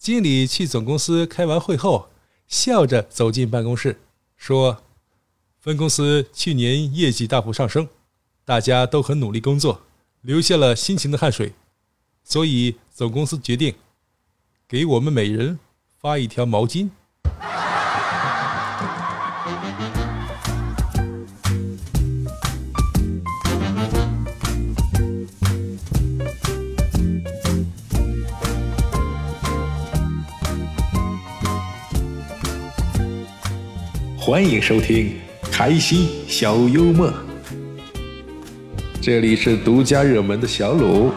经理去总公司开完会后，笑着走进办公室，说：“分公司去年业绩大幅上升，大家都很努力工作，流下了辛勤的汗水，所以总公司决定给我们每人发一条毛巾。”欢迎收听开心小幽默，这里是独家热门的小鲁。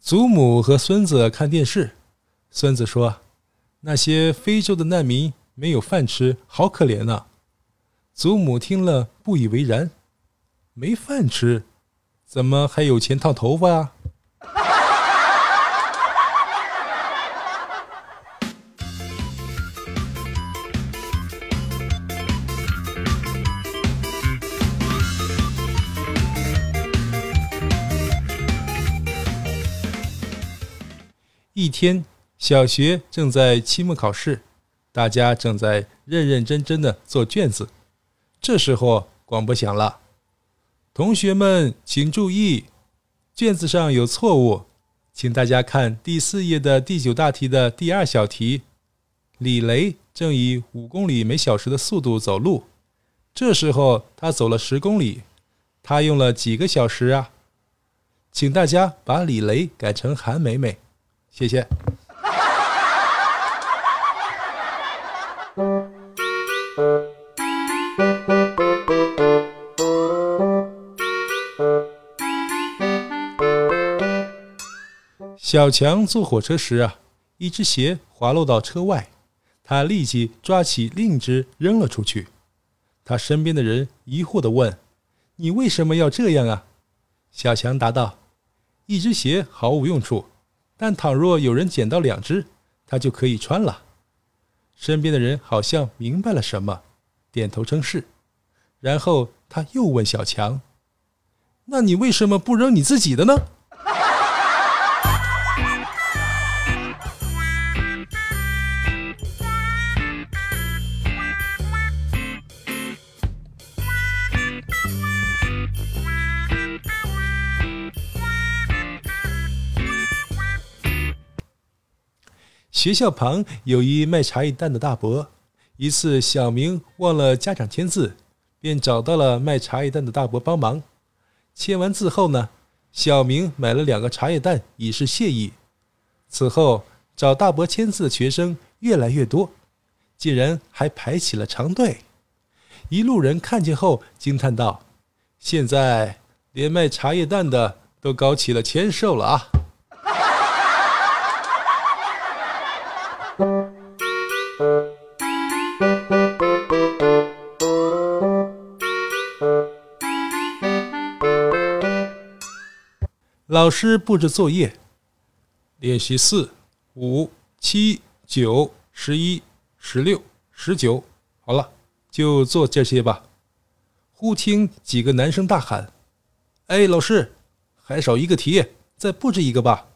祖母和孙子看电视，孙子说：“那些非洲的难民。”没有饭吃，好可怜呐！祖母听了不以为然，没饭吃，怎么还有钱烫头发啊？一天，小学正在期末考试。大家正在认认真真的做卷子，这时候广播响了：“同学们请注意，卷子上有错误，请大家看第四页的第九大题的第二小题。李雷正以五公里每小时的速度走路，这时候他走了十公里，他用了几个小时啊？请大家把李雷改成韩美美，谢谢。”小强坐火车时啊，一只鞋滑落到车外，他立即抓起另一只扔了出去。他身边的人疑惑地问：“你为什么要这样啊？”小强答道：“一只鞋毫无用处，但倘若有人捡到两只，他就可以穿了。”身边的人好像明白了什么，点头称是。然后他又问小强：“那你为什么不扔你自己的呢？”学校旁有一卖茶叶蛋的大伯。一次，小明忘了家长签字，便找到了卖茶叶蛋的大伯帮忙。签完字后呢，小明买了两个茶叶蛋以示谢意。此后，找大伯签字的学生越来越多，竟然还排起了长队。一路人看见后惊叹道：“现在连卖茶叶蛋的都搞起了签售了啊！”老师布置作业，练习四、五、七、九、十一、十六、十九，好了，就做这些吧。忽听几个男生大喊：“哎，老师，还少一个题，再布置一个吧！”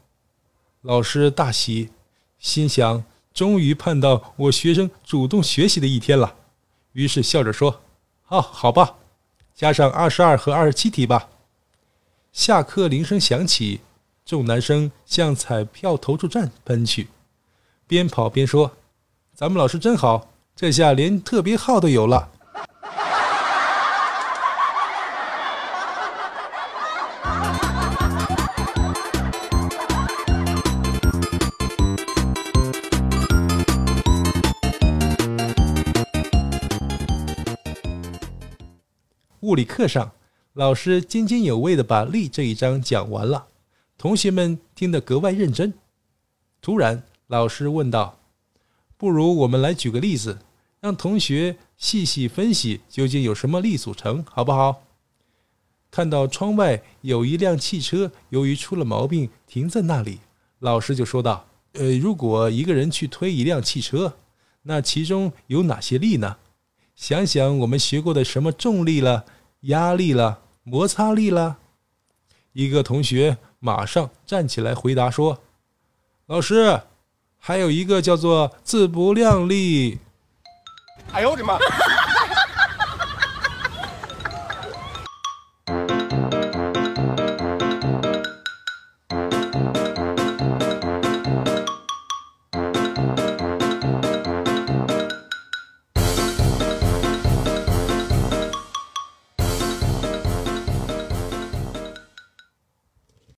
老师大喜，心想。终于盼到我学生主动学习的一天了，于是笑着说：“哦，好吧，加上二十二和二十七题吧。”下课铃声响起，众男生向彩票投注站奔去，边跑边说：“咱们老师真好，这下连特别号都有了。”物理课上，老师津津有味地把力这一章讲完了，同学们听得格外认真。突然，老师问道：“不如我们来举个例子，让同学细细分析究竟有什么力组成，好不好？”看到窗外有一辆汽车，由于出了毛病停在那里，老师就说道：“呃，如果一个人去推一辆汽车，那其中有哪些力呢？想想我们学过的什么重力了、压力了、摩擦力了。一个同学马上站起来回答说：“老师，还有一个叫做自不量力。”哎呦我的妈！